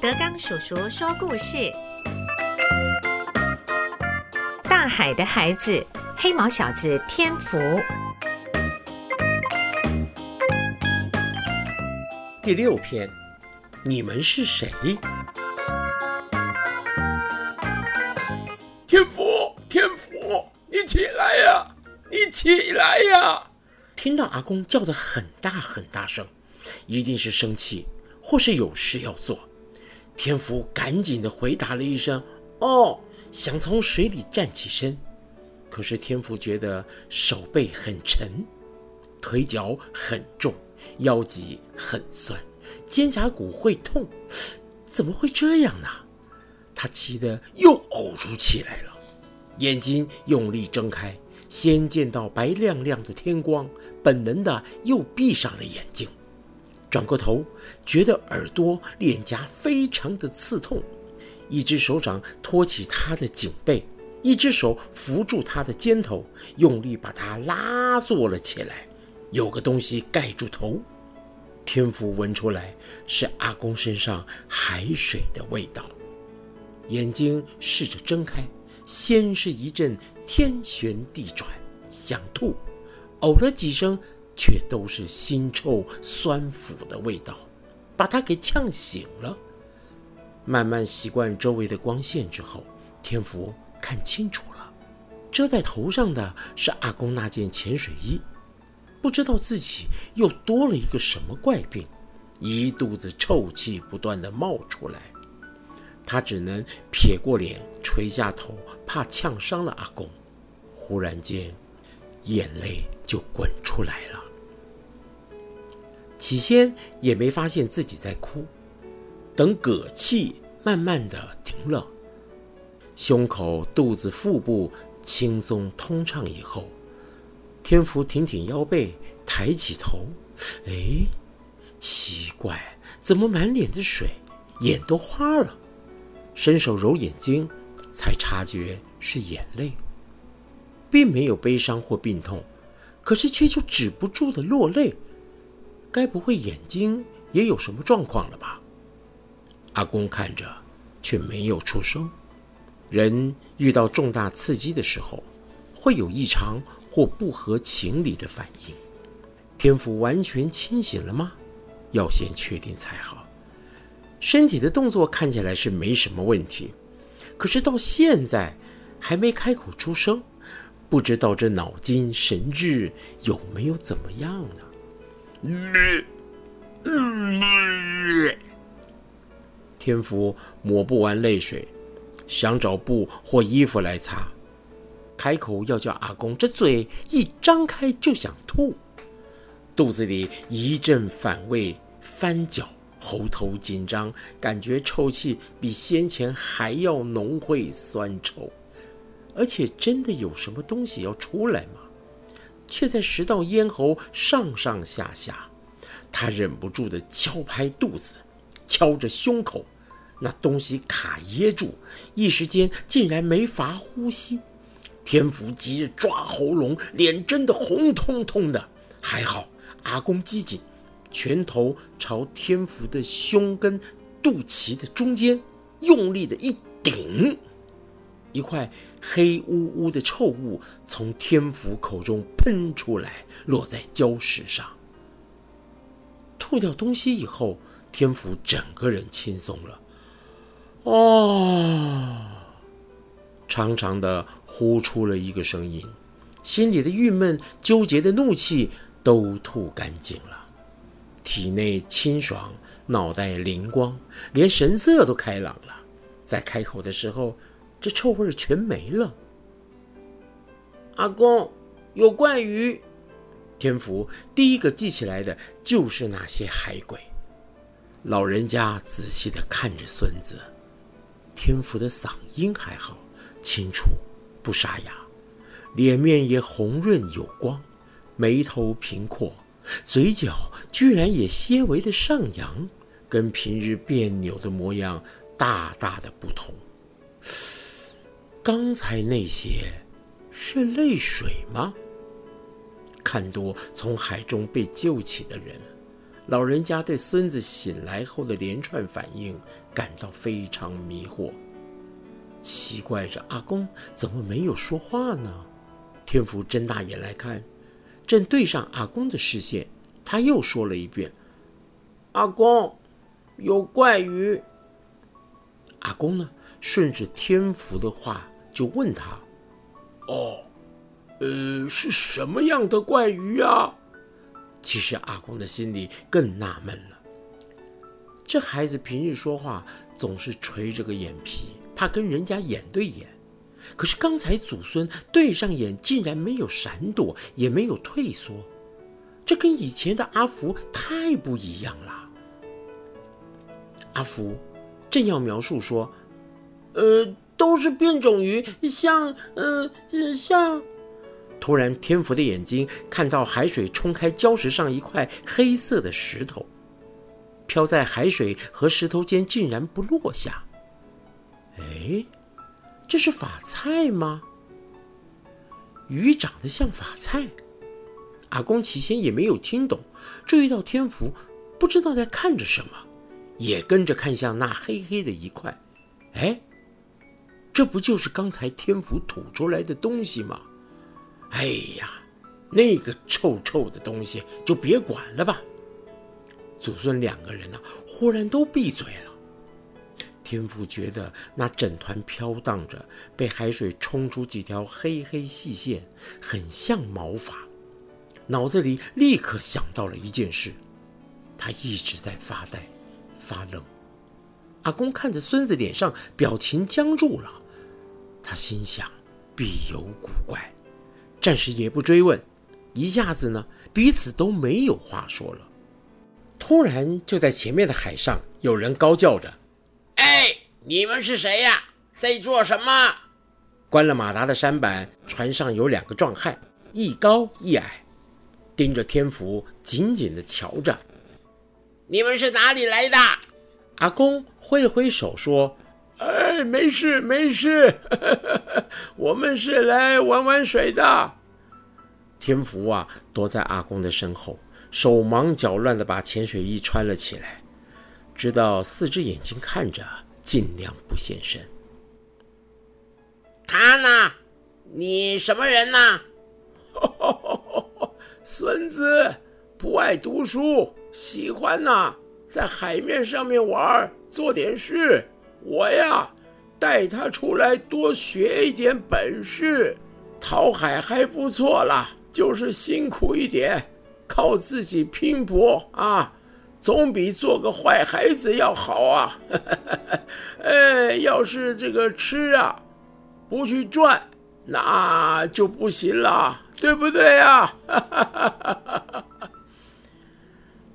德刚叔叔说故事：大海的孩子，黑毛小子天福。第六篇，你们是谁？天福，天福，你起来呀！你起来呀！听到阿公叫的很大很大声，一定是生气，或是有事要做。天福赶紧的回答了一声：“哦。”想从水里站起身，可是天福觉得手背很沉，腿脚很重，腰脊很酸，肩胛骨会痛，怎么会这样呢？他气得又呕出气来了，眼睛用力睁开。先见到白亮亮的天光，本能的又闭上了眼睛，转过头，觉得耳朵、脸颊非常的刺痛，一只手掌托起他的颈背，一只手扶住他的肩头，用力把他拉坐了起来，有个东西盖住头。天福闻出来是阿公身上海水的味道，眼睛试着睁开。先是一阵天旋地转，想吐，呕了几声，却都是腥臭酸腐的味道，把他给呛醒了。慢慢习惯周围的光线之后，天福看清楚了，遮在头上的是阿公那件潜水衣，不知道自己又多了一个什么怪病，一肚子臭气不断的冒出来。他只能撇过脸，垂下头，怕呛伤了阿公。忽然间，眼泪就滚出来了。起先也没发现自己在哭，等嗝气慢慢的停了，胸口、肚子、腹部轻松通畅以后，天福挺挺腰背，抬起头，哎，奇怪，怎么满脸的水，眼都花了？伸手揉眼睛，才察觉是眼泪，并没有悲伤或病痛，可是却就止不住的落泪。该不会眼睛也有什么状况了吧？阿公看着，却没有出声。人遇到重大刺激的时候，会有异常或不合情理的反应。天福完全清醒了吗？要先确定才好。身体的动作看起来是没什么问题，可是到现在还没开口出声，不知道这脑筋神志有没有怎么样呢？天福抹不完泪水，想找布或衣服来擦，开口要叫阿公，这嘴一张开就想吐，肚子里一阵反胃翻搅。喉头紧张，感觉臭气比先前还要浓晦酸臭，而且真的有什么东西要出来吗？却在食道咽喉上上下下，他忍不住的敲拍肚子，敲着胸口，那东西卡噎住，一时间竟然没法呼吸。天福急着抓喉咙，脸真的红彤彤的，还好阿公机警。拳头朝天福的胸跟肚脐的中间用力的一顶，一块黑乌乌的臭物从天福口中喷出来，落在礁石上。吐掉东西以后，天福整个人轻松了，哦，长长的呼出了一个声音，心里的郁闷、纠结的怒气都吐干净了。体内清爽，脑袋灵光，连神色都开朗了。在开口的时候，这臭味全没了。阿公，有怪鱼。天福第一个记起来的就是那些海鬼。老人家仔细的看着孙子，天福的嗓音还好，清楚，不沙哑，脸面也红润有光，眉头平阔。嘴角居然也些微的上扬，跟平日别扭的模样大大的不同。刚才那些是泪水吗？看多从海中被救起的人，老人家对孙子醒来后的连串反应感到非常迷惑。奇怪着，阿公怎么没有说话呢？天福睁大眼来看，正对上阿公的视线，他又说了一遍：“阿公，有怪鱼。”阿公呢，顺着天福的话就问他：“哦，呃，是什么样的怪鱼啊？”其实阿公的心里更纳闷了。这孩子平日说话总是垂着个眼皮，怕跟人家眼对眼。可是刚才祖孙对上眼，竟然没有闪躲，也没有退缩，这跟以前的阿福太不一样了。阿福正要描述说：“呃，都是变种鱼，像……呃，像……”突然，天福的眼睛看到海水冲开礁石上一块黑色的石头，飘在海水和石头间，竟然不落下。哎，这是法菜吗？鱼长得像法菜。阿公起先也没有听懂，注意到天福不知道在看着什么，也跟着看向那黑黑的一块。哎，这不就是刚才天福吐出来的东西吗？哎呀，那个臭臭的东西就别管了吧。祖孙两个人呢，忽然都闭嘴了。天父觉得那整团飘荡着，被海水冲出几条黑黑细线，很像毛发。脑子里立刻想到了一件事，他一直在发呆、发愣。阿公看着孙子脸上表情僵住了，他心想：必有古怪。暂时也不追问，一下子呢，彼此都没有话说了。突然，就在前面的海上，有人高叫着：“哎，你们是谁呀？在做什么？”关了马达的舢板，船上有两个壮汉，一高一矮，盯着天福，紧紧地瞧着。你们是哪里来的？阿公挥了挥手说。哎，没事没事，我们是来玩玩水的。天福啊，躲在阿公的身后，手忙脚乱地把潜水衣穿了起来，直到四只眼睛看着，尽量不现身。他呢？你什么人呢？孙子不爱读书，喜欢呐，在海面上面玩，做点事。我呀，带他出来多学一点本事，讨海还不错啦，就是辛苦一点，靠自己拼搏啊，总比做个坏孩子要好啊。哎，要是这个吃啊，不去赚，那就不行了，对不对呀？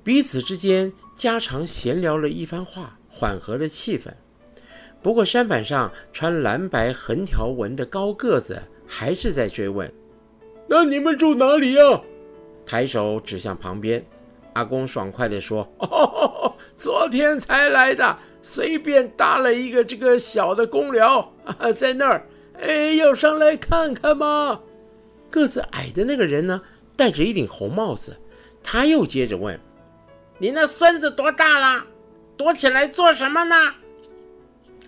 彼此之间家常闲聊了一番话，缓和了气氛。不过，山板上穿蓝白横条纹的高个子还是在追问：“那你们住哪里呀？”抬手指向旁边，阿公爽快地说：“哦，昨天才来的，随便搭了一个这个小的公寮，在那儿。哎，要上来看看吗？”个子矮的那个人呢，戴着一顶红帽子，他又接着问：“你那孙子多大了？躲起来做什么呢？”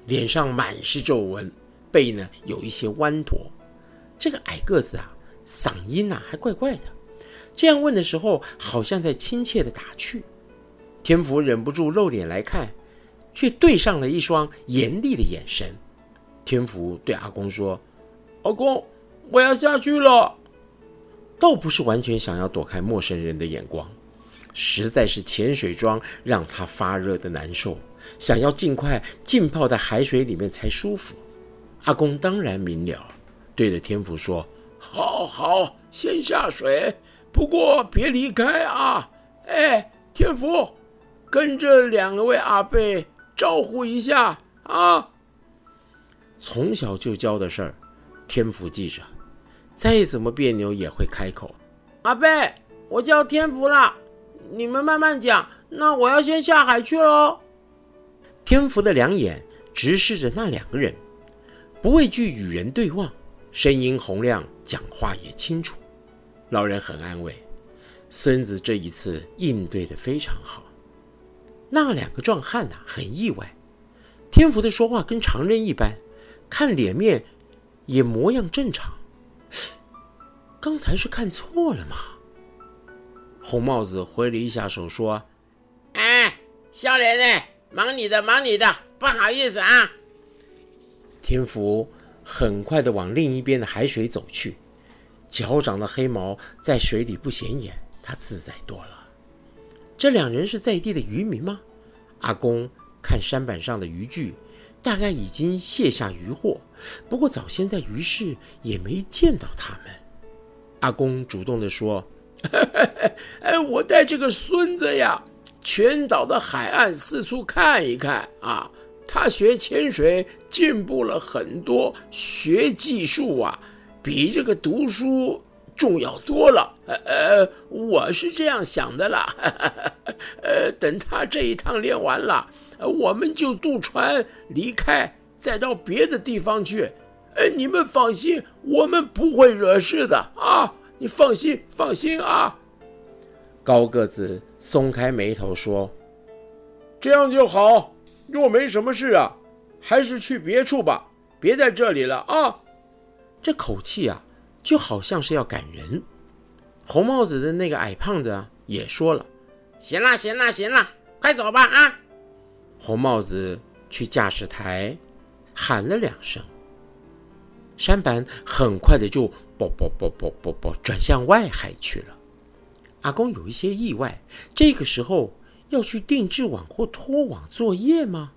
脸上满是皱纹，背呢有一些弯驼。这个矮个子啊，嗓音呐还怪怪的。这样问的时候，好像在亲切的打趣。天福忍不住露脸来看，却对上了一双严厉的眼神。天福对阿公说：“阿公，我要下去了。”倒不是完全想要躲开陌生人的眼光，实在是潜水装让他发热的难受。想要尽快浸泡在海水里面才舒服。阿公当然明了，对着天福说：“好好，先下水，不过别离开啊！哎，天福，跟这两位阿伯招呼一下啊。”从小就教的事儿，天福记着，再怎么别扭也会开口：“阿贝，我叫天福了，你们慢慢讲。那我要先下海去喽。”天福的两眼直视着那两个人，不畏惧与人对望，声音洪亮，讲话也清楚。老人很安慰，孙子这一次应对的非常好。那两个壮汉呐，很意外。天福的说话跟常人一般，看脸面也模样正常。刚才是看错了吗？红帽子挥了一下手说：“哎，笑脸呢？忙你的，忙你的，不好意思啊。”天福很快的往另一边的海水走去，脚掌的黑毛在水里不显眼，他自在多了。这两人是在地的渔民吗？阿公看山板上的渔具，大概已经卸下渔获，不过早先在鱼市也没见到他们。阿公主动的说：“ 哎，我带这个孙子呀，全岛的海岸四处看一看啊。他学潜水进步了很多，学技术啊，比这个读书重要多了。呃，我是这样想的啦。呃，等他这一趟练完了，我们就渡船离开，再到别的地方去。”哎，你们放心，我们不会惹事的啊！你放心，放心啊！高个子松开眉头说：“这样就好。若没什么事啊，还是去别处吧，别在这里了啊！”这口气啊，就好像是要赶人。红帽子的那个矮胖子也说了：“行了，行了，行了，快走吧啊！”红帽子去驾驶台喊了两声。山板很快的就啵啵啵啵啵啵转向外海去了。阿公有一些意外，这个时候要去定制网或拖网作业吗？